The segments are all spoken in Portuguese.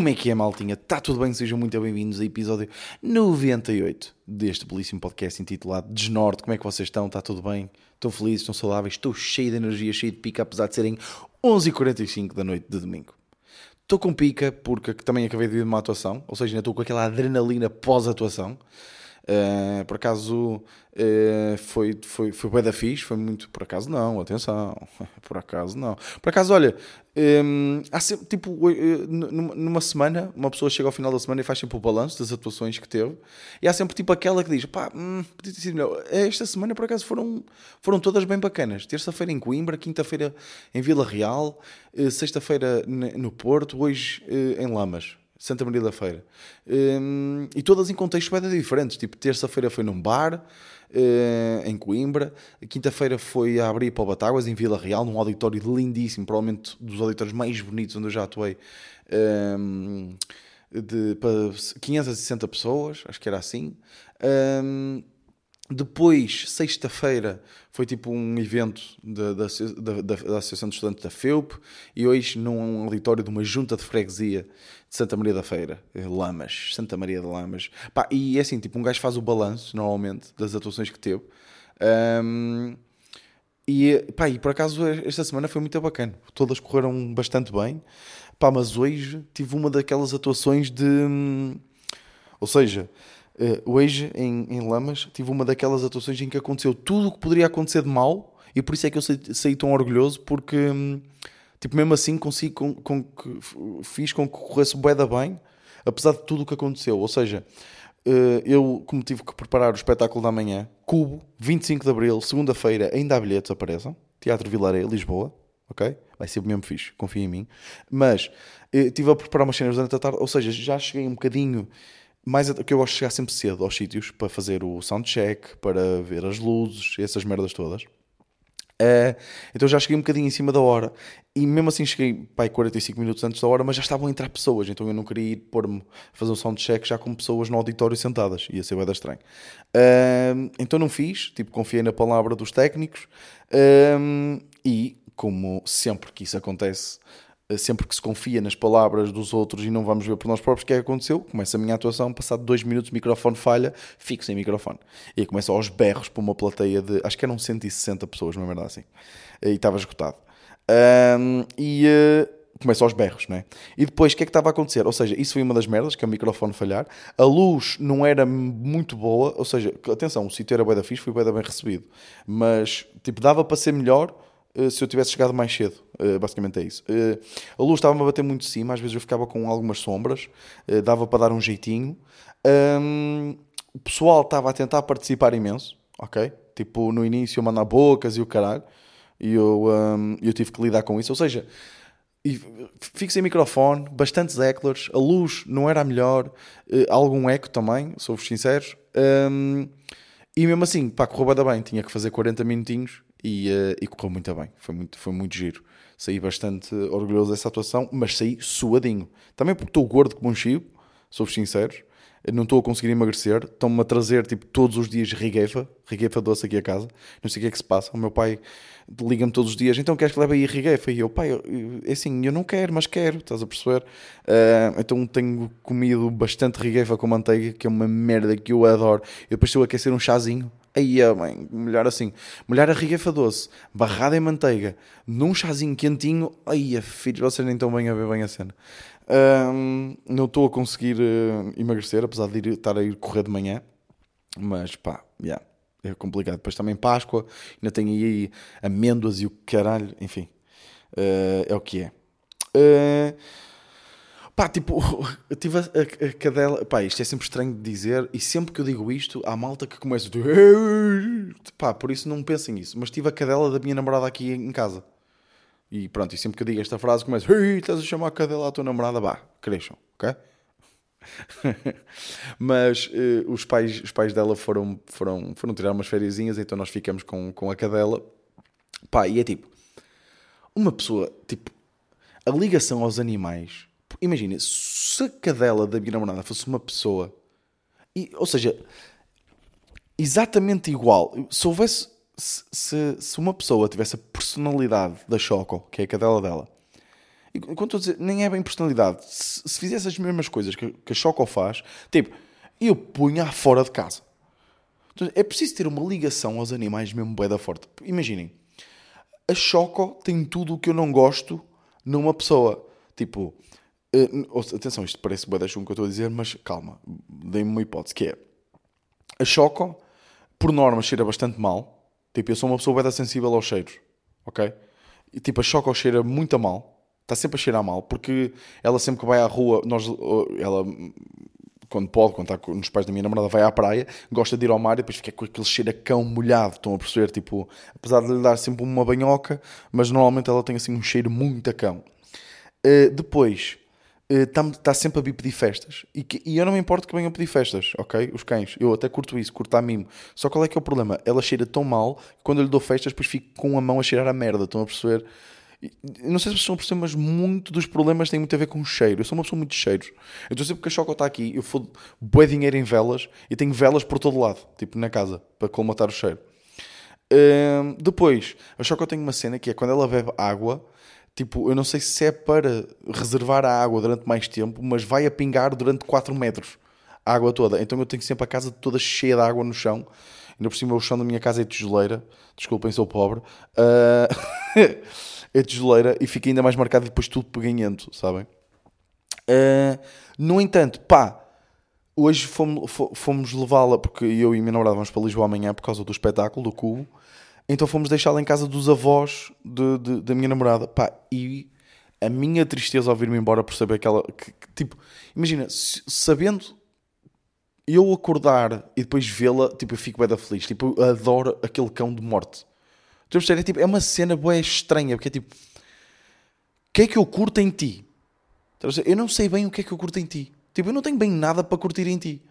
Como é que é, maltinha? Está tudo bem? Sejam muito bem-vindos a episódio 98 deste belíssimo podcast intitulado Desnorte. Como é que vocês estão? Está tudo bem? Estão felizes? Estão saudáveis? Estou cheio de energia, cheio de pica, apesar de serem 11h45 da noite de domingo. Estou com pica porque também acabei de vir de uma atuação, ou seja, ainda estou com aquela adrenalina pós-atuação. Uh, por acaso uh, foi, foi, foi bem da fixe, foi muito. Por acaso não, atenção, por acaso não. Por acaso, olha, um, há sempre, tipo, numa semana, uma pessoa chega ao final da semana e faz sempre o balanço das atuações que teve, e há sempre tipo aquela que diz: pá, hum, podia ter sido melhor. Esta semana, por acaso, foram, foram todas bem bacanas. Terça-feira em Coimbra, quinta-feira em Vila Real, sexta-feira no Porto, hoje em Lamas. Santa Maria da Feira. Um, e todas em contextos bem diferentes. Tipo, terça-feira foi num bar, uh, em Coimbra. Quinta-feira foi a abrir para o Batáguas, em Vila Real, num auditório lindíssimo, provavelmente dos auditórios mais bonitos onde eu já atuei. Um, de, para 560 pessoas, acho que era assim. Um, depois, sexta-feira, foi tipo um evento da, da, da, da, Associação de Estudantes da FEUP e hoje num auditório de uma junta de freguesia de Santa Maria da Feira, eh, Lamas, Santa Maria de Lamas. Pá, e é assim, tipo, um gajo faz o balanço, normalmente, das atuações que teve. Um, e, pá, e por acaso esta semana foi muito bacana. Todas correram bastante bem. Pá, mas hoje tive uma daquelas atuações de... Hum, ou seja Uh, hoje, em, em Lamas, tive uma daquelas atuações em que aconteceu tudo o que poderia acontecer de mal e por isso é que eu saí, saí tão orgulhoso porque, hum, tipo, mesmo assim consigo, com, com, fiz com que corresse bué da bem, apesar de tudo o que aconteceu. Ou seja, uh, eu, como tive que preparar o espetáculo da manhã, Cubo, 25 de Abril, segunda-feira, ainda há bilhetes, apareçam. Teatro Vilaré, Lisboa, ok? Vai ser mesmo fixe, confia em mim. Mas, estive a preparar umas cenas durante a tarde, ou seja, já cheguei um bocadinho mais que eu gosto de chegar sempre cedo aos sítios para fazer o soundcheck, para ver as luzes, essas merdas todas. Uh, então já cheguei um bocadinho em cima da hora. E mesmo assim cheguei pai, 45 minutos antes da hora, mas já estavam a entrar pessoas, então eu não queria ir pôr-me fazer um soundcheck já com pessoas no auditório sentadas, ia ser bem estranho. Uh, então não fiz, tipo, confiei na palavra dos técnicos. Uh, e, como sempre que isso acontece, sempre que se confia nas palavras dos outros e não vamos ver por nós próprios o que é que aconteceu, começa a minha atuação, passado dois minutos o microfone falha, fico sem microfone. E começa aos berros para uma plateia de, acho que eram 160 pessoas, não é verdade assim. E estava esgotado. Um, e uh, começa aos berros, não é? E depois, o que é que estava a acontecer? Ou seja, isso foi uma das merdas, que é o microfone falhar. A luz não era muito boa, ou seja, atenção, o sítio era bem da fixe, foi bem bem recebido. Mas, tipo, dava para ser melhor eh, se eu tivesse chegado mais cedo. Uh, basicamente é isso. Uh, a luz estava-me a bater muito de cima, às vezes eu ficava com algumas sombras, dava para dar um jeitinho. Um, o pessoal estava a tentar participar imenso, ok? Tipo, no início mandar bocas e o caralho, e eu, um, eu tive que lidar com isso. Ou seja, fico sem microfone, bastantes eclers, a luz não era a melhor, algum eco também, sou-vos sinceros. Um, e mesmo assim, pá, correu bem, tinha que fazer 40 minutinhos e, uh, e correu muito bem, foi muito, foi muito giro. Saí bastante orgulhoso dessa atuação, mas saí suadinho. Também porque estou gordo como um chico, sou-vos sinceros, não estou a conseguir emagrecer, estão-me a trazer tipo todos os dias rigueifa, rigueifa doce aqui a casa, não sei o que é que se passa. O meu pai liga-me todos os dias, então queres que leve aí rigueifa? E eu, pai, é assim, eu não quero, mas quero, estás a perceber? Uh, então tenho comido bastante rigueifa com manteiga, que é uma merda que eu adoro. E depois estou a aquecer um chazinho, Aí, bem, melhor assim. Molhar a rigueifa doce, barrada em manteiga, num chazinho quentinho. Aí, filhos, vocês nem estão bem a ver bem a cena. Um, não estou a conseguir uh, emagrecer, apesar de ir, estar a ir correr de manhã. Mas pá, yeah, é complicado. Depois também Páscoa, ainda tenho aí amêndoas e o caralho, enfim. Uh, é o que é. Uh, Pá, tipo, eu tive a, a, a, cadela. Pá, isto é sempre estranho de dizer, e sempre que eu digo isto, há malta que começa a. Pá, por isso não pensem nisso. Mas tive a cadela da minha namorada aqui em casa. E pronto, e sempre que eu digo esta frase, começo. Ei, estás a chamar a cadela à tua namorada? Bah, cresçam, ok? Mas uh, os, pais, os pais dela foram, foram, foram tirar umas férias, então nós ficamos com, com a cadela. Pá, e é tipo, uma pessoa, tipo, a ligação aos animais Imagina, se a cadela da minha namorada fosse uma pessoa, e, ou seja, exatamente igual, se houvesse, se, se, se uma pessoa tivesse a personalidade da Choco, que é a cadela dela, E quando estou a dizer, nem é bem personalidade. Se, se fizesse as mesmas coisas que, que a Choco faz, tipo, eu punha fora de casa. Então, é preciso ter uma ligação aos animais mesmo bué da forte. Imaginem, a Choco tem tudo o que eu não gosto numa pessoa. Tipo, uh, atenção, isto parece bué da que eu estou a dizer, mas calma, dei-me uma hipótese, que é, a Choco, por norma, cheira bastante mal. Tipo, eu sou uma pessoa bué sensível aos cheiros, ok? E tipo, a Choco cheira muito a mal. Está sempre a cheirar mal, porque ela sempre que vai à rua, nós, ela quando pode, quando está nos pais da minha namorada, vai à praia, gosta de ir ao mar e depois fica com aquele cheiro a cão molhado. Estão a perceber? Tipo, apesar de lhe dar sempre uma banhoca, mas normalmente ela tem assim um cheiro muito a cão. Uh, depois, está uh, tá sempre a vir pedir festas. E, que, e, eu não me importo que venham pedir festas, ok? Os cães. Eu até curto isso, curto a mimo. Só qual é que é o problema? Ela cheira tão mal que quando eu lhe dou festas, depois fico com a mão a cheirar a merda. Estão a perceber? Não sei se vocês estão a perceber, mas muito dos problemas têm muito a ver com o cheiro. Eu sou uma pessoa muito de cheiros. Então sempre que a Choco está aqui, eu fodo bué dinheiro em velas e tenho velas por todo lado, tipo na casa, para colmatar o cheiro. Uh, depois, a Choco tem uma cena que é quando ela bebe água, tipo, eu não sei se é para reservar a água durante mais tempo, mas vai a pingar durante 4 metros a água toda. Então eu tenho sempre a casa toda cheia de água no chão. Ainda por cima o chão da minha casa é tijoleira. Desculpem, sou pobre. Uh... é tijoleira e fica ainda mais marcado depois tudo peganhento, sabem? Uh, no entanto, pá, hoje fomos, fomos levá-la, porque eu e minha namorada vamos para Lisboa amanhã por causa do espetáculo, do cubo, então fomos deixá-la em casa dos avós de, de, da minha namorada, pá, e a minha tristeza ao vir-me embora por saber que ela, que, que, tipo, imagina, sabendo eu acordar e depois vê-la, tipo, eu fico bem da feliz, tipo, eu adoro aquele cão de morte. É, tipo, é uma cena boa estranha, porque é tipo, o que é que eu curto em ti? Eu não sei bem o que é que eu curto em ti. Tipo, eu não tenho bem nada para curtir em ti.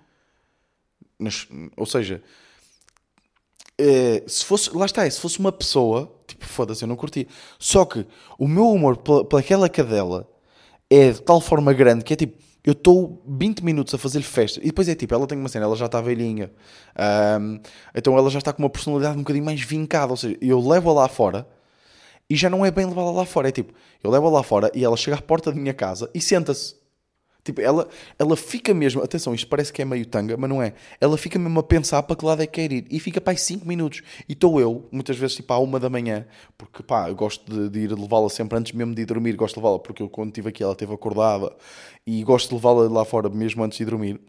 Mas, ou seja, é, se fosse, lá está, se fosse uma pessoa, tipo, foda-se, eu não curti. Só que o meu humor pela, aquela cadela é de tal forma grande que é tipo, eu estou 20 minutos a fazer-lhe festa. E depois é tipo, ela tem uma cena, ela já está velhinha. Um, então ela já está com uma personalidade um bocadinho mais vincada. Ou seja, eu levo-a lá fora e já não é bem levá-la lá fora. É tipo, eu levo-a lá fora e ela chega à porta da minha casa e senta-se. Tipo, ela, ela fica mesmo, atenção, isto parece que é meio tanga, mas não é. Ela fica mesmo a pensar para que lado é que quer ir. E fica para aí 5 minutos. E estou eu, muitas vezes, tipo, à uma da manhã, porque pá, eu gosto de, de ir levá-la sempre antes mesmo de ir dormir. Gosto de levá-la, porque eu quando estive aqui ela esteve acordada e gosto de levá-la lá fora mesmo antes de dormir.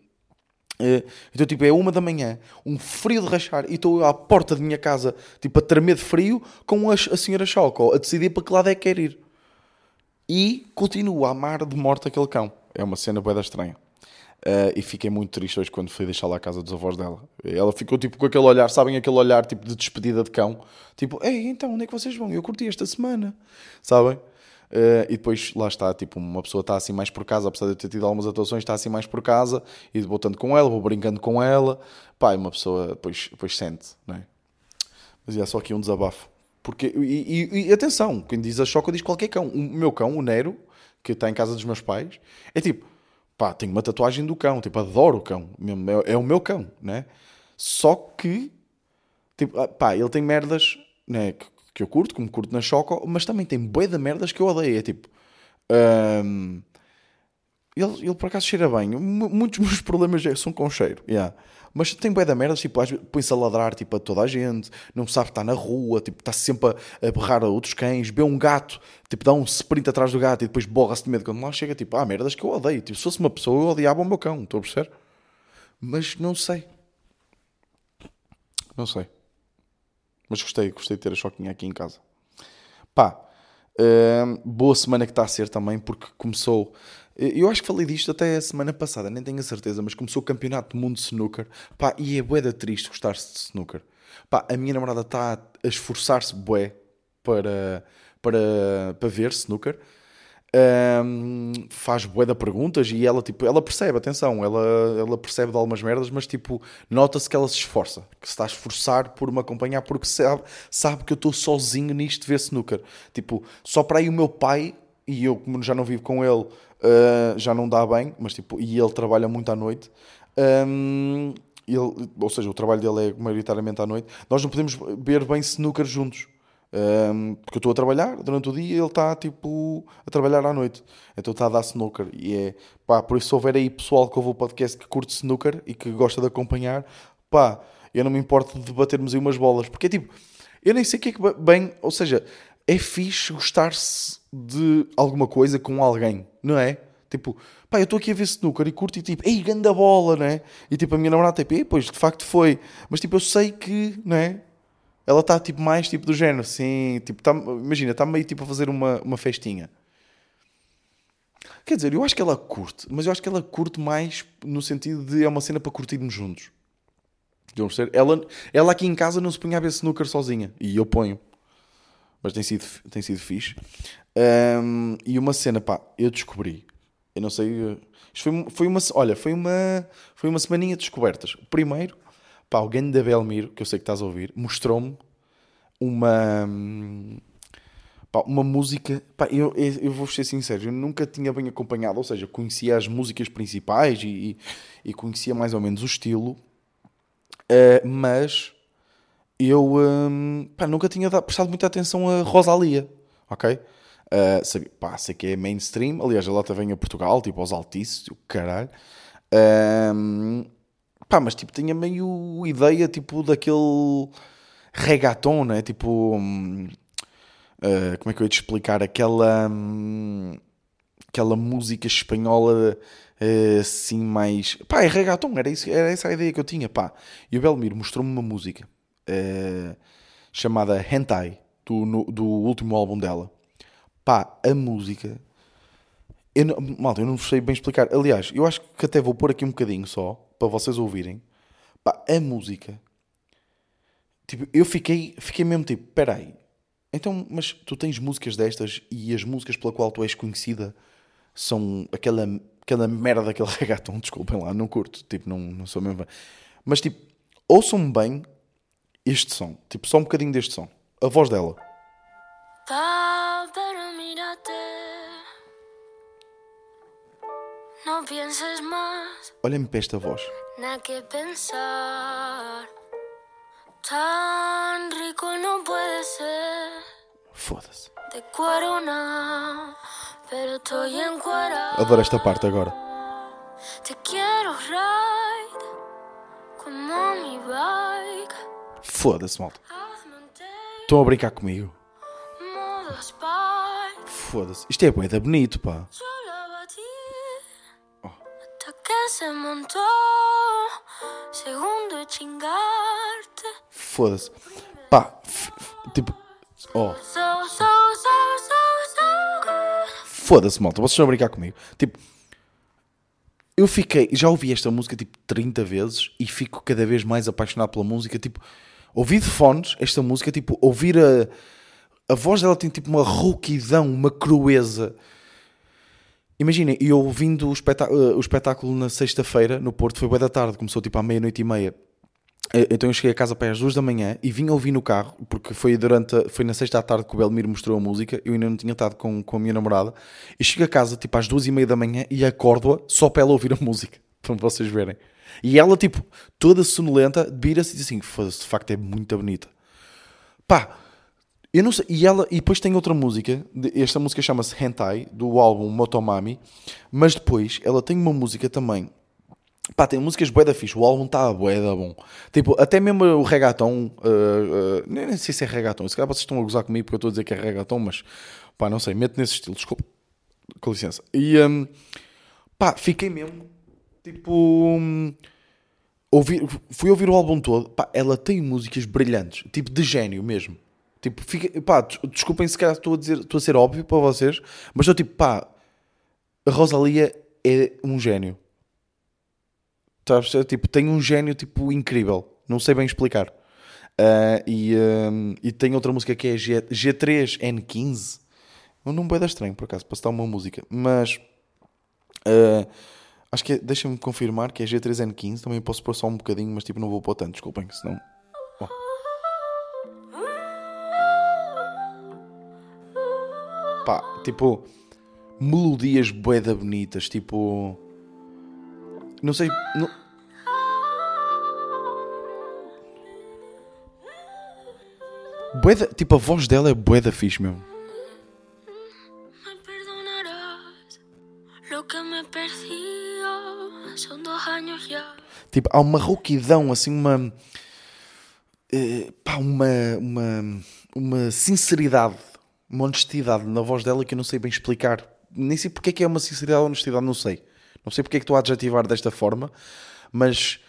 Eh, então, tipo, é uma da manhã, um frio de rachar, e estou à porta da minha casa, tipo, a tremer de frio, com a, a senhora Choco a decidir para que lado é que quer ir. E continuo a amar de morte aquele cão. É uma cena bem estranha. Uh, e fiquei muito triste hoje quando fui deixar lá a casa dos avós dela. Ela ficou tipo com aquele olhar, sabem aquele olhar tipo de despedida de cão? Tipo, ei, então onde é que vocês vão? Eu curti esta semana, sabem? Uh, e depois lá está, tipo, uma pessoa está assim mais por casa, apesar de eu ter tido algumas atuações, está assim mais por casa e vou com ela, vou brincando com ela, pá, uma pessoa depois, depois sente, não é? Mas é só aqui um desabafo. Porque, e, e, e atenção, quem diz a choca diz qualquer cão. O meu cão, o Nero, que está em casa dos meus pais, é tipo, pá, tenho uma tatuagem do cão, tipo, adoro o cão, é, o meu cão, né? Só que, tipo, ah, pá, ele tem merdas, né, que, que eu curto, como curto na Choco, mas também tem bué de merdas que eu odeio, é tipo, um, ele, ele por acaso cheira bem, muitos dos meus problemas são com cheiro, yeah. Mas tem bué da merda, tipo, põe-se a ladrar tipo, a toda a gente, não sabe estar na rua, tipo, está sempre a, a berrar a outros cães, vê um gato, tipo, dá um sprint atrás do gato e depois borra-se de medo quando lá chega, tipo, ah, merdas que eu odeio. Tipo, se fosse uma pessoa, eu odiava o meu cão, estou a perceber? Mas não sei. Não sei. Mas gostei, gostei de ter a Choquinha aqui em casa. Pá, uh, boa semana que está a ser também, porque começou eu acho que falei disto até a semana passada, nem tenho a certeza, mas começou o campeonato do mundo de snooker. Pá, e é bué da triste gostar-se de snooker. Pá, a minha namorada está a esforçar-se bué para, para, para ver snooker. Um, faz bué da perguntas e ela, tipo, ela percebe, atenção, ela, ela percebe de algumas merdas, mas tipo, nota-se que ela se esforça, que se está a esforçar por me acompanhar porque sabe, sabe que eu estou sozinho nisto de ver snooker. Tipo, só para aí o meu pai e eu, como já não vivo com ele, uh, já não dá bem, mas tipo, e ele trabalha muito à noite. Um, ele, ou seja, o trabalho dele é maioritariamente à noite. Nós não podemos ver bem snooker juntos. Um, porque eu estou a trabalhar durante o dia e ele está tipo a trabalhar à noite. Então está a dar snooker. E é pá, por isso se houver aí pessoal que ouve o podcast que curte snooker e que gosta de acompanhar, pá, eu não me importo de batermos aí umas bolas. Porque é tipo, eu nem sei o que é que bem, ou seja, é fixe gostar-se de alguma coisa com alguém, não é? Tipo, pá, eu estou aqui a ver snooker e curto e tipo, ei, ganda bola, não é? E tipo, a minha namorada tipo, ei, pois, de facto foi. Mas tipo, eu sei que, não é? Ela está tipo mais tipo do género, sim, tipo, tá, imagina, está meio tipo a fazer uma, uma festinha. Quer dizer, eu acho que ela curte, mas eu acho que ela curte mais no sentido de é uma cena para curtirmos juntos. Ela, ela aqui em casa não se punha a ver snooker sozinha. E eu ponho. Mas tem sido, tem sido fixe. Um, e uma cena, pá, eu descobri. Eu não sei. Isto foi, foi uma. Olha, foi uma, foi uma semaninha de descobertas. Primeiro, pá, alguém da Belmiro, que eu sei que estás a ouvir, mostrou-me uma. Pá, uma música. Pá, eu, eu vou ser sincero, eu nunca tinha bem acompanhado, ou seja, conhecia as músicas principais e, e conhecia mais ou menos o estilo, uh, mas eu um, pá, nunca tinha prestado muita atenção a Rosalia, ok? Uh, sabe, pá, sei que é mainstream, aliás, ela até vem a Portugal, tipo aos Altices, o caralho. Um, pá, mas tipo, tinha meio ideia tipo daquele reggaeton, né? Tipo, um, uh, como é que eu ia te explicar? Aquela, um, aquela música espanhola uh, assim mais. Pá, é reggaeton, era, isso, era essa a ideia que eu tinha, pá. E o Belmiro mostrou-me uma música chamada Hentai, do, no, do último álbum dela. Pá, a música. Eu não, malta, eu não sei bem explicar. Aliás, eu acho que até vou pôr aqui um bocadinho só, para vocês ouvirem. Pá, a música. Tipo, eu fiquei, fiquei mesmo tipo, peraí. Então, mas tu tens músicas destas e as músicas pela qual tu és conhecida são aquela, aquela merda daquele reggaeton, desculpem lá, não curto, tipo, não, não sou mesmo. Mas tipo, ouçam bem este som, tipo, só um bocadinho deste som. A voz dela. Não penses mais. Olha-me para esta voz. Na que pensar. Tan rico não pode ser. Foda-se. De corona, pero estoy encuadrado. Adoro esta parte agora. Te quero ride como mi bike. Foda-se, malta. Estão a brincar comigo. Foda-se. Isto é boeda bonito, pá. Oh. Foda-se. Pá, tipo. Oh. Foda-se, malta. Vocês estão a brincar comigo. Tipo. Eu fiquei. Já ouvi esta música tipo 30 vezes e fico cada vez mais apaixonado pela música. Tipo, ouvir de fones esta música, tipo, ouvir a a voz dela tem tipo uma rouquidão, uma crueza. Imaginem, eu ouvindo o, espetáculo, o espetáculo na sexta-feira no Porto, foi boa da tarde, começou tipo à meia-noite e meia. Eh, então eu cheguei a casa para as duas da manhã e vim ouvir no carro, porque foi durante foi na sexta à tarde que o Belmiro mostrou a música, eu ainda não tinha estado com, com a minha namorada, e chego a casa tipo às duas e meia da manhã e acordo-a só para ela ouvir a música, para vocês verem. E ela tipo, toda sonolenta, vira-se e diz assim, de facto é muito bonita. Pá, eu não sei, e, ela, e depois tem outra música, esta música chama-se Hentai, do álbum Motomami, mas depois ela tem uma música também, pá, tem músicas bué da fixe, o álbum está bué da bom. Tipo, até mesmo o reggaeton, uh, uh, nem sei se é reggaeton, se calhar vocês estão a gozar comigo porque eu estou a dizer que é reggaeton, mas pá, não sei, mete nesse estilo, desculpa, com licença. E um, pá, fiquei mesmo, tipo... Um, ouvi, fui ouvir o álbum todo, pá, ela tem músicas brilhantes, tipo de gênio mesmo. Tipo, fica, pá, desculpem se calhar estou a, dizer, estou a ser óbvio para vocês, mas estou tipo, pá, a Rosalia é um gênio. Tá tipo, tem um gênio tipo incrível. Não sei bem explicar. Uh, e, uh, e tem outra música que é G, G3N15. Um nome bem estranho, por acaso, para citar uma música. Mas uh, acho que é, deixa-me confirmar que é G3N15. Também posso pôr só um bocadinho, mas tipo, não vou pôr tanto, desculpem, senão pá, tipo, melodias boeda bonitas, tipo, não sei, não... Bué da- tipo, a voz dela é bué da fixe, meu. Tipo, há uma rouquidão, assim, uma. eh, pá, uma, uma. Uma sinceridade, uma honestidade na voz dela que eu não sei bem explicar. Nem sei porque é que é uma sinceridade ou honestidade, não sei. Não sei porque é que estou a adjetivar desta forma, mas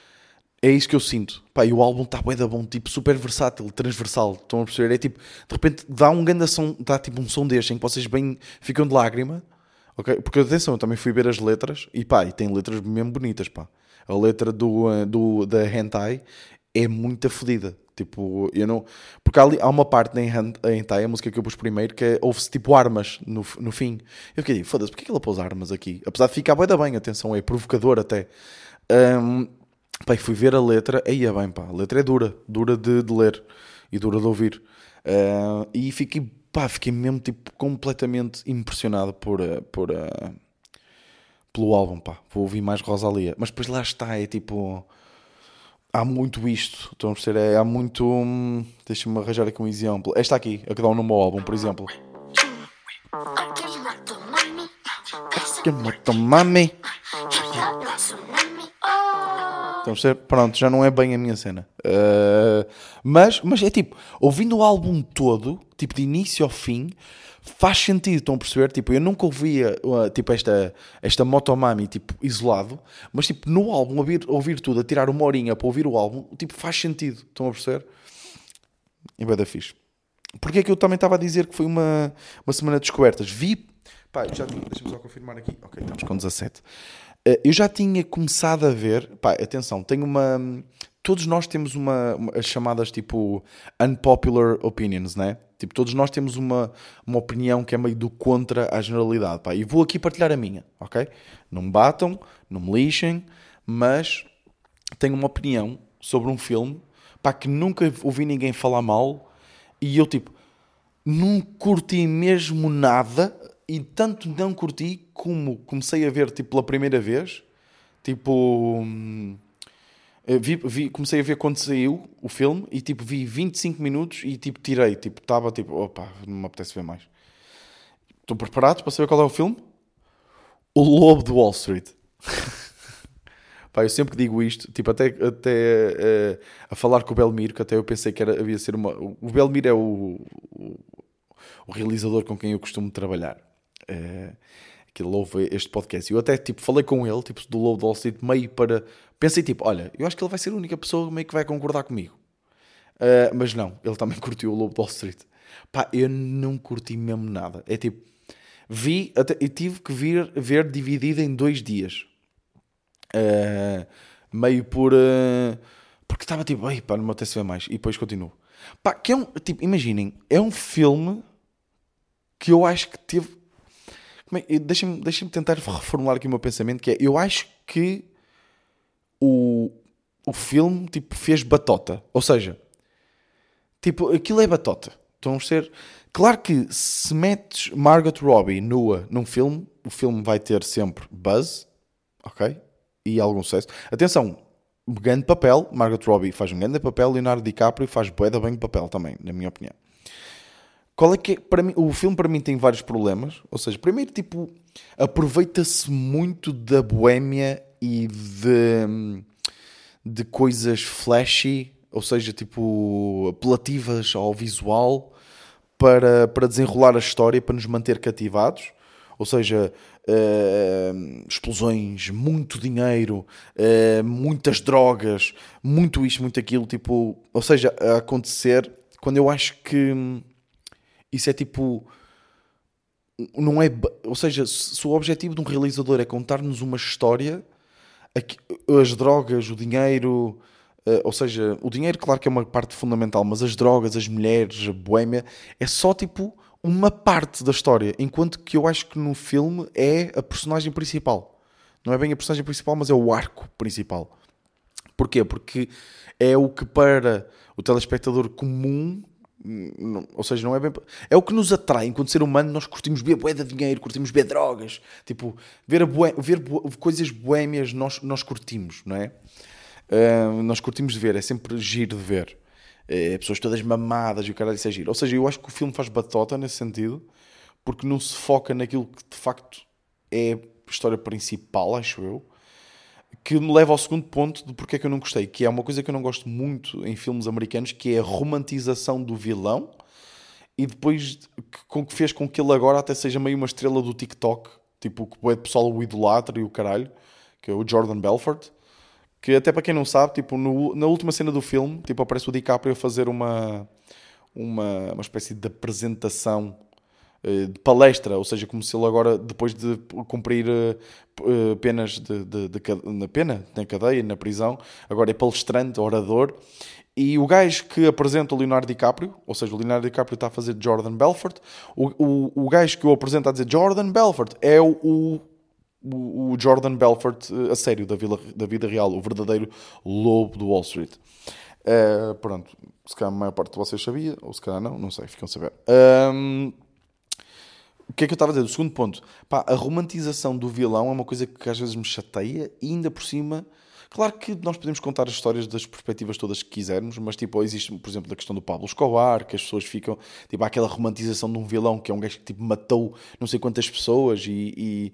é isso que eu sinto. Pá, e o álbum está bué da bom, tipo, super versátil, transversal. Estão a perceber? É tipo, de repente dá um grande som, dá tipo um som deste em que vocês bem ficam de lágrima. Ok? Porque atenção, eu também fui ver as letras e pá, e tem letras mesmo bonitas, pá. A letra do, eh, do, da Hentai é muito fodida. Tipo, eu não. Porque há, ali, há uma parte na Hen- Hentai, a música que eu pus primeiro, que é, ouve-se tipo armas no, no fim. Eu fiquei, foda-se, porque é que ela pôs armas aqui? Apesar de ficar bem bem, atenção, é provocador até. Pá, e fui ver a letra, aí é bem, pá, a letra é dura, dura de, de ler e dura de ouvir. Ah, e fiquei, pá, fiquei mesmo tipo completamente impressionado por, ah, por, ah, pelo álbum, pá. Vou ouvir mais Rosalia. Mas depois lá está, é tipo. Há muito isto, estão a perceber? É, há muito. hum, Deixa-me arranjar aqui um exemplo. Esta aqui, a que dá o nome ao álbum, por exemplo. Estão a perceber? Pronto, já não é bem a minha cena. Uh, mas, mas é tipo, ouvindo o álbum todo, tipo de início ao fim, faz sentido. Estão a perceber? Tipo, eu nunca ouvia uh, tipo, esta, esta Motomami tipo, isolado, mas tipo, no álbum, ouvir, ouvir tudo, a tirar uma horinha para ouvir o álbum, tipo, faz sentido. Estão a perceber? E vai da fixe. Porque é que eu também estava a dizer que foi uma, uma semana de descobertas? Vi. Pá, já tinha. Deixa-me só confirmar aqui. Ok, estamos com 17. Eh, eu já tinha começado a ver. Pá, atenção, tenho uma. Todos nós temos uma, uma- as chamadas tipo unpopular opinions, né? Tipo, todos nós temos uma, uma opinião que é meio do contra a generalidade, pá. E vou aqui partilhar a minha, ok? Não me batam, não me lixem, mas tenho uma opinião sobre um filme, pá, que nunca ouvi ninguém falar mal e eu, tipo, não curti mesmo nada e tanto não curti como comecei a ver, tipo, pela primeira vez, tipo... hum, vi- vi- comecei a ver quando saiu o filme e tipo vi 25 minutos e tipo tirei, tipo estava tipo, opa, não me apetece ver mais. Estão preparados para saber qual é o filme? O Lobo de Wall Street. Pá, eu sempre digo isto, tipo, até, até eh, a falar com o Belmiro, que até eu pensei que era, havia ser uma. O Belmiro é o, o, o realizador com quem eu costumo trabalhar. Eh, que ele ouve este podcast. Eu até, tipo, falei com ele, tipo, do Lobo de Wall Street, meio para. Pensei, tipo, olha, eu acho que ele vai ser a única pessoa meio que vai concordar comigo. Uh, mas não, ele também curtiu o Lobo Wall Street. Pá, eu não curti mesmo nada. É tipo, vi, até, e tive que vir, ver dividido em dois dias. Uh, meio por. uh, porque estava tipo, ei, pá, não me apetece ver mais. E depois continuo. Pá, que é um. Tipo, imaginem, é um filme que eu acho que teve. é- Deixem-me deixem tentar reformular aqui o meu pensamento, que é, eu acho que o, o filme, tipo, fez batota. Ou seja, tipo, aquilo é batota. Estão a ser... Claro que se metes Margot Robbie nua num filme, o filme vai ter sempre buzz, ok? E algum sucesso. Atenção, grande papel, Margot Robbie faz um grande papel, Leonardo DiCaprio faz bué da bem papel também, na minha opinião. Qual é que é, para mim, o filme para mim tem vários problemas, ou seja, primeiro tipo, aproveita-se muito da boémia e de, de coisas flashy, ou seja, tipo, apelativas ao visual para, para desenrolar a história, para nos manter cativados. Ou seja, eh, explosões, muito dinheiro, eh, muitas drogas, muito isto, muito aquilo, tipo, ou seja, a acontecer quando eu acho que isso é tipo não é, ou seja, se o objetivo de um realizador é contar-nos uma história, as drogas, o dinheiro, eh, ou seja, o dinheiro, claro que é uma parte fundamental, mas as drogas, as mulheres, a boémia, é só tipo uma parte da história, enquanto que eu acho que no filme é a personagem principal. Não é bem a personagem principal, mas é o arco principal. Porquê? Porque é o que para o telespectador comum, ou seja, não é bem. É o que nos atrai enquanto ser humano. Nós curtimos ver bué de dinheiro, curtimos ver drogas, tipo, ver, bué- ver bué- coisas boémias nós, nós curtimos, não é? Ah, nós curtimos de ver, é sempre giro de ver. eh, pessoas todas mamadas e o caralho isso é giro. Ou seja, eu acho que o filme faz batota nesse sentido, porque não se foca naquilo que de facto é a história principal, acho eu, que me leva ao segundo ponto de porque é que eu não gostei, que é uma coisa que eu não gosto muito em filmes americanos, que é a romantização do vilão e depois com que fez com que ele agora até seja meio uma estrela do TikTok, tipo o pessoal o idolatra e o caralho, que é o Jordan Belfort, que até para quem não sabe, tipo, no- na última cena do filme, tipo, aparece o DiCaprio a fazer uma, uma, uma espécie de apresentação de palestra, ou seja, como se ele agora, depois de cumprir eh, eh, penas de, de- de na pena, na cadeia, na prisão, agora é palestrante, orador. E o gajo que apresenta o Leonardo DiCaprio, ou seja, o Leonardo DiCaprio está a fazer Jordan Belfort, o, o, o gajo que o apresenta a dizer Jordan Belfort é o, o, o Jordan Belfort eh, a sério, da, vila, da vida real, o verdadeiro lobo do Wall Street. Eh, pronto, se calhar a maior parte de vocês sabia, ou se calhar não, não sei, ficam a saber. Ahm, o que é que eu estava a dizer? O segundo ponto. Pá, a romantização do vilão é uma coisa que às vezes me chateia e ainda por cima. Claro que nós podemos contar as histórias das perspectivas todas que quisermos, mas tipo, existe, por exemplo, a questão do Pablo Escobar, que as pessoas ficam, tipo, há aquela romantização de um vilão que é um gajo que tipo, matou não sei quantas pessoas e, e,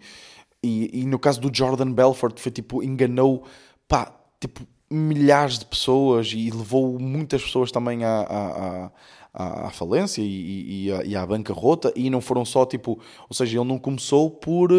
e, e no caso do Jordan Belfort foi tipo, enganou, pá, tipo, milhares de pessoas e levou muitas pessoas também à, à, à- à, à falência e, e, à, e à bancarrota e não foram só tipo, ou seja, ele não começou por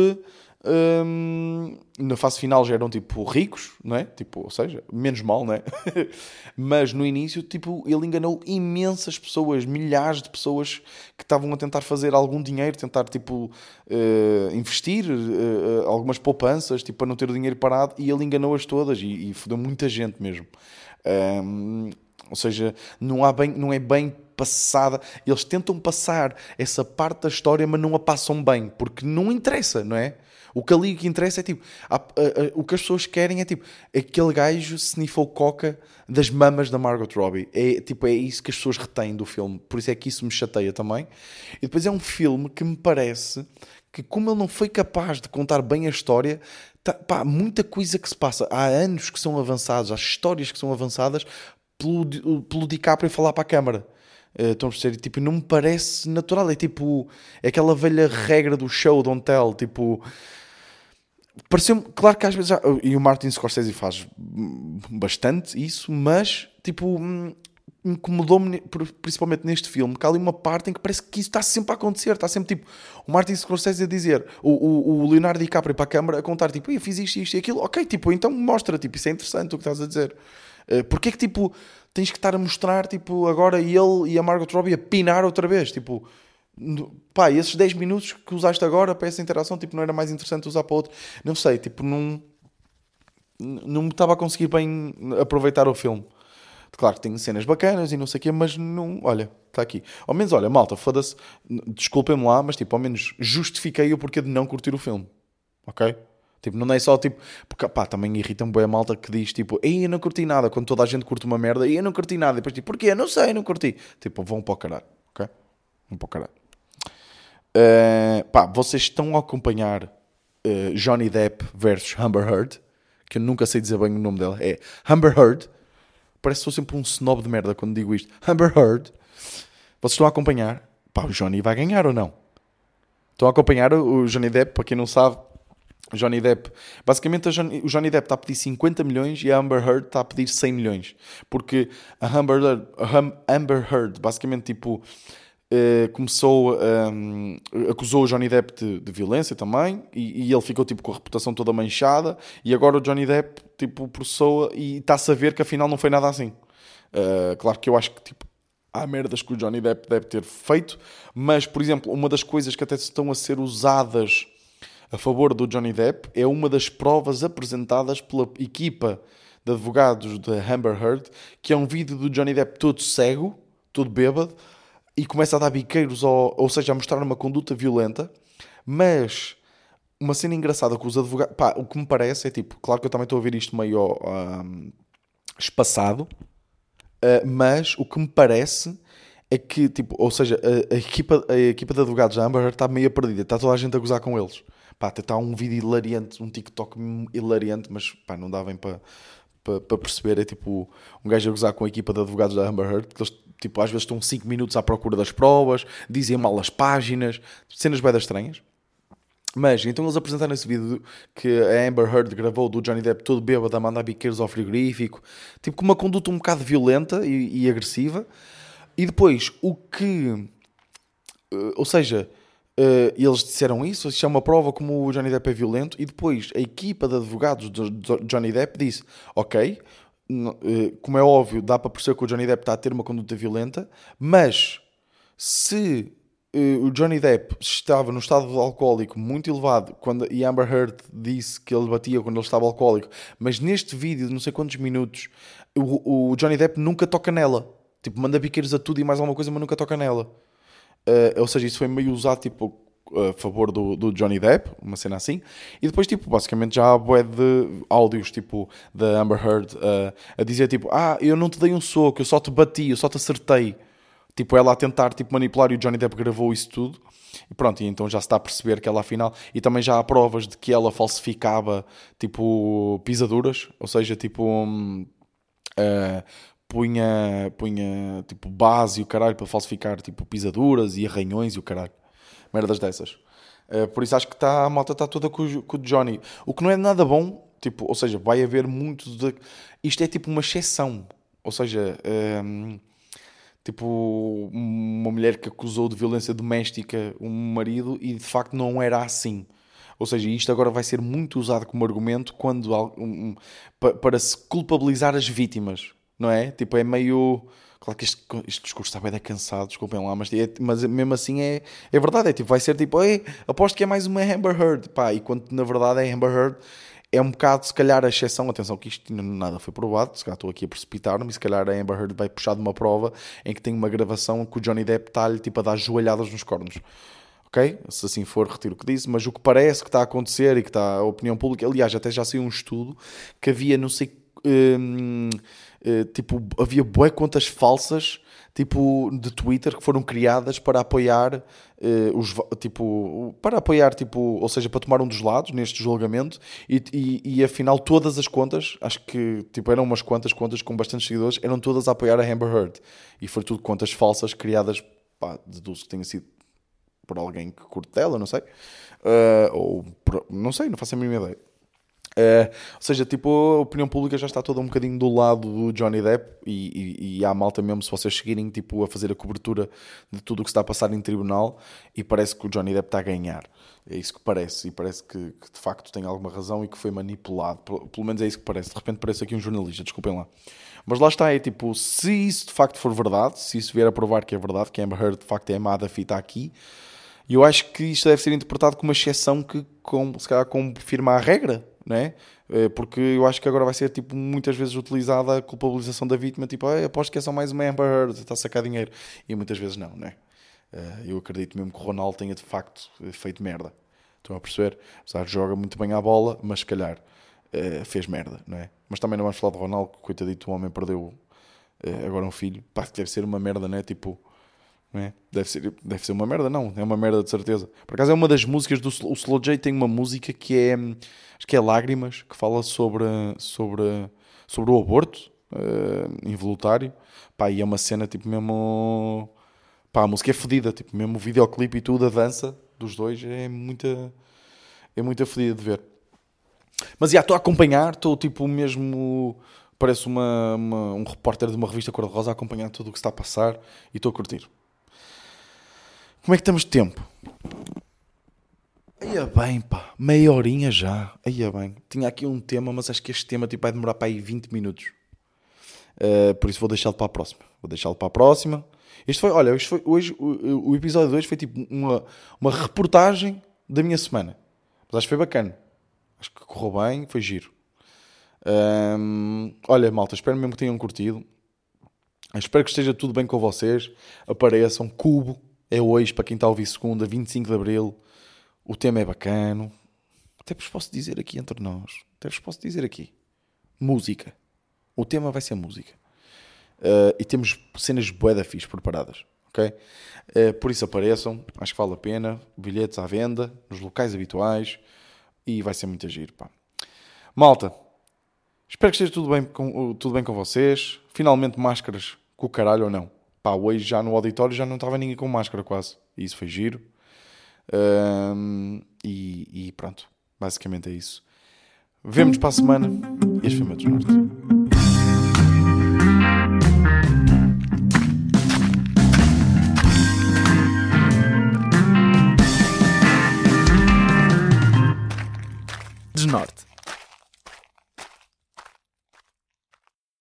hum, na fase final já eram tipo ricos, não é? Tipo, ou seja, menos mal, não é? Mas no início, tipo, ele enganou imensas pessoas, milhares de pessoas que estavam a tentar fazer algum dinheiro, tentar tipo eh, investir eh, algumas poupanças, tipo, para não ter o dinheiro parado, e ele enganou-as todas e, e fodeu muita gente mesmo. Hum, ou seja, não, há bem, não é bem passada. Eles tentam passar essa parte da história, mas não a passam bem, porque não interessa, não é? O que ali que interessa é tipo, há- a- a- o que as pessoas querem é tipo, aquele gajo sniffou coca das mamas da Margot Robbie. É, tipo, é isso que as pessoas retêm do filme. Por isso é que isso me chateia também. E depois é um filme que me parece que, como ele não foi capaz de contar bem a história, tá, pá, muita coisa que se passa. Há anos que são avançados, há histórias que são avançadas pelo, pelo DiCaprio falar para a câmara. Eh, Estão a perceber? Tipo, não me parece natural. É tipo, é aquela velha regra do show, don't tell. Tipo, pareceu-me, claro que às vezes e o Martin Scorsese faz bastante isso, mas tipo, hum, incomodou-me principalmente neste filme, que há ali uma parte em que parece que isso está sempre a acontecer, está sempre tipo, o Martin Scorsese a dizer, o, o, o Leonardo DiCaprio para a câmara a contar, tipo, eu fiz isto, isto e aquilo, ok, tipo, então mostra, tipo, isso é interessante o que estás a dizer. Uh, Porquê que, tipo, tens que estar a mostrar, tipo, agora ele e a Margot Robbie a pinar outra vez, tipo, pá, esses 10 minutos que usaste agora para essa interação, tipo, não era mais interessante usar para outro, não sei, tipo, não, não me estava a conseguir bem aproveitar o filme. Claro que tem cenas bacanas e não sei o quê, mas não, olha, está aqui. Ao menos, olha, malta, foda-se, desculpem-me lá, mas tipo, ao menos justifiquei o porquê de não curtir o filme, ok? Tipo, não é só tipo, porque pá, também irrita-me bem a malta que diz tipo, ei, eu não curti nada, quando toda a gente curte uma merda, e eu não curti nada, e depois tipo, porquê? Não sei, não curti. Tipo, vão para o caralho, ok? Vão para o caralho. Uh, pá, vocês estão a acompanhar uh, Johnny Depp versus Amber Heard, que eu nunca sei dizer bem o nome dela, é Amber Heard. Parece que sou sempre um snob de merda quando digo isto. Amber Heard. Vocês estão a acompanhar? Pá, o Johnny vai ganhar ou não? Estão a acompanhar o Johnny Depp, para quem não sabe, Johnny Depp, basicamente Johnny- o Johnny Depp está a pedir 50 milhões e a Amber Heard está a pedir 100 milhões. Porque a Amber Heard, a Amber Heard basicamente, tipo, eh, começou, um, acusou o Johnny Depp de, de violência também e, e ele ficou, tipo, com a reputação toda manchada e agora o Johnny Depp, tipo, processou e está-se a ver que afinal não foi nada assim. Uh, claro que eu acho que, tipo, há merdas que o Johnny Depp deve ter feito, mas, por exemplo, uma das coisas que até estão a ser usadas a favor do Johnny Depp é uma das provas apresentadas pela equipa de advogados da Amber Heard, que é um vídeo do Johnny Depp todo cego, todo bêbado, e começa a dar biqueiros, ao, ou seja, a mostrar uma conduta violenta, mas uma cena engraçada com os advogados, pá, o que me parece é tipo, claro que eu também estou a ver isto meio ahm, espaçado, Uh, mas o que me parece é que, tipo, ou seja, a, a equipa, a equipa de advogados da Amber está meio perdida, está toda a gente a gozar com eles. Pá, até está um vídeo hilariante, um TikTok hilariante, mas pá, não dá bem para para para perceber, é tipo um gajo a gozar com a equipa de advogados da Amber Heard, porque eles tipo, às vezes estão 5 minutos à procura das provas, dizem mal as páginas, cenas bem estranhas. Mas, então eles apresentaram esse vídeo que a Amber Heard gravou do Johnny Depp todo bêbado a mandar biqueiros ao frigorífico, tipo com uma conduta um bocado violenta e, e agressiva. E depois, o que... eh, ou seja, eh, eles disseram isso, isto é uma prova como o Johnny Depp é violento, e depois a equipa de advogados do do Johnny Depp disse, ok, eh, como é óbvio, dá para perceber que o Johnny Depp está a ter uma conduta violenta, mas se eh, o Johnny Depp estava no estado alcoólico muito elevado quando, e Amber Heard disse que ele batia quando ele estava alcoólico, mas neste vídeo de não sei quantos minutos o, o Johnny Depp nunca toca nela. Tipo, manda biqueiros a tudo e mais alguma coisa, mas nunca toca nela. Eh, ou seja, isso foi meio usado tipo a favor do, do Johnny Depp, uma cena assim, e depois tipo, basicamente já há bué de áudios tipo da Amber Heard eh, a dizer tipo, ah, eu não te dei um soco, eu só te bati, eu só te acertei. Tipo, ela a tentar tipo, manipular e o Johnny Depp gravou isso tudo. E pronto, e então já se está a perceber que ela afinal. E também já há provas de que ela falsificava tipo pisaduras, ou seja, tipo. hum, Uh, punha, punha tipo base e o caralho para falsificar tipo pisaduras e arranhões e o caralho. Merdas dessas. Uh, por isso acho que tá, a malta está toda com, o- com o Johnny. O que não é nada bom, tipo, ou seja, vai haver muito de. Isto é tipo uma exceção. Ou seja, um, tipo, uma mulher que acusou de violência doméstica um marido e de facto não era assim. Ou seja, isto agora vai ser muito usado como argumento quando um- pa- para se culpabilizar as vítimas, não é? Tipo, é meio. Claro que este, este discurso está bem da cansado, desculpem lá, mas, é- mas mesmo assim é, é verdade. É tipo, vai ser tipo, Ei, aposto que é mais uma Amber Heard, pá, e quando na verdade é Amber Heard, é um bocado, se calhar, a exceção. Atenção, que isto nada foi provado, se calhar estou aqui a precipitar-me, e se calhar a Amber Heard vai puxar de uma prova em que tem uma gravação que o Johnny Depp está-lhe tipo a dar joelhadas nos cornos. Ok? Se assim for, retiro o que disse, mas o que parece que está a acontecer e que está a opinião pública, aliás, até já saiu um estudo que havia, não sei, hum, eh, tipo, havia bué contas falsas, tipo, de Twitter que foram criadas para apoiar eh, os, tipo, para apoiar, tipo, ou seja, para tomar um dos lados neste julgamento e, e, e afinal todas as contas, acho que, tipo, eram umas quantas contas com bastantes seguidores, eram todas a apoiar a Amber Heard e foi tudo contas falsas criadas, pá, deduzo que tenha sido por alguém que curte dela, não sei. Uh, ou por- não sei, não faço a mínima ideia. Uh, ou seja, tipo, a opinião pública já está toda um bocadinho do lado do Johnny Depp e, e, e há malta mesmo, se vocês seguirem tipo, a fazer a cobertura de tudo o que está a passar em tribunal e parece que o Johnny Depp está a ganhar. É isso que parece. E parece que, que, de facto tem alguma razão e que foi manipulado. Pelo, pelo menos é isso que parece. De repente parece aqui um jornalista, desculpem lá. Mas lá está, é tipo, se isso de facto for verdade, se isso vier a provar que é verdade, que Amber Heard de facto é amada fita aqui, e eu acho que isto deve ser interpretado como uma exceção que, com, se calhar, confirma a regra, não é? Eh, Porque eu acho que agora vai ser, tipo, muitas vezes utilizada a culpabilização da vítima, tipo, ah, aposto que é só mais uma Amber Heard, está a sacar dinheiro. E muitas vezes não, não é? Eh, Eu acredito mesmo que o Ronaldo tenha, de facto, eh, feito merda. Estão a perceber? Apesar de joga muito bem à bola, mas se calhar fez merda, não é? Mas também não vamos falar de Ronaldo, coitadito, o homem perdeu agora um filho. Pá, deve ser uma merda, não é? Tipo, é? Deve, ser, deve ser uma merda, não, é uma merda de certeza. Por acaso é uma das músicas do o Slow J tem uma música que é acho que é Lágrimas, que fala sobre, sobre, sobre o aborto eh, involuntário. Pá, e é uma cena tipo mesmo. Pá, a música é fedida, tipo, mesmo o videoclipe e tudo, a dança dos dois é muita. É muita fedida de ver. Mas já estou a acompanhar, estou tipo mesmo. Parece uma, uma- um repórter de uma revista cor-de-rosa a acompanhar tudo o que está a passar e estou a curtir. Como é que estamos de tempo? Aí bem, pá, meia horinha já. Aí bem. Tinha aqui um tema, mas acho que este tema tipo, vai demorar para aí 20 minutos. Uh, por isso vou deixá-lo para a próxima. Vou deixá-lo para a próxima. Este foi, olha, este foi, hoje, o, o episódio de hoje foi tipo uma, uma reportagem da minha semana. Mas acho que foi bacana. Acho que correu bem, foi giro. Hum, olha, malta, espero mesmo que tenham curtido. Espero que esteja tudo bem com vocês. Apareçam. Cubo é hoje, para quem está a ouvir segunda, 25 de Abril. O tema é bacano. Até vos posso dizer aqui entre nós. Até vos posso dizer aqui. Música. O tema vai ser música. Uh, e temos cenas bué da fixe preparadas. Ok? Uh, por isso apareçam. Acho que vale a pena. Bilhetes à venda. Nos locais habituais. E vai ser muito giro, pá. Malta. Espero que esteja tudo bem com, tudo bem com vocês. Finalmente máscaras com o caralho ou não. Pá, hoje já no auditório já não estava ninguém com máscara quase. E isso foi giro. Ahm, e, e pronto, basicamente é isso. Vemo-nos para a semana. Este foi o meu desnorte. Desnorte.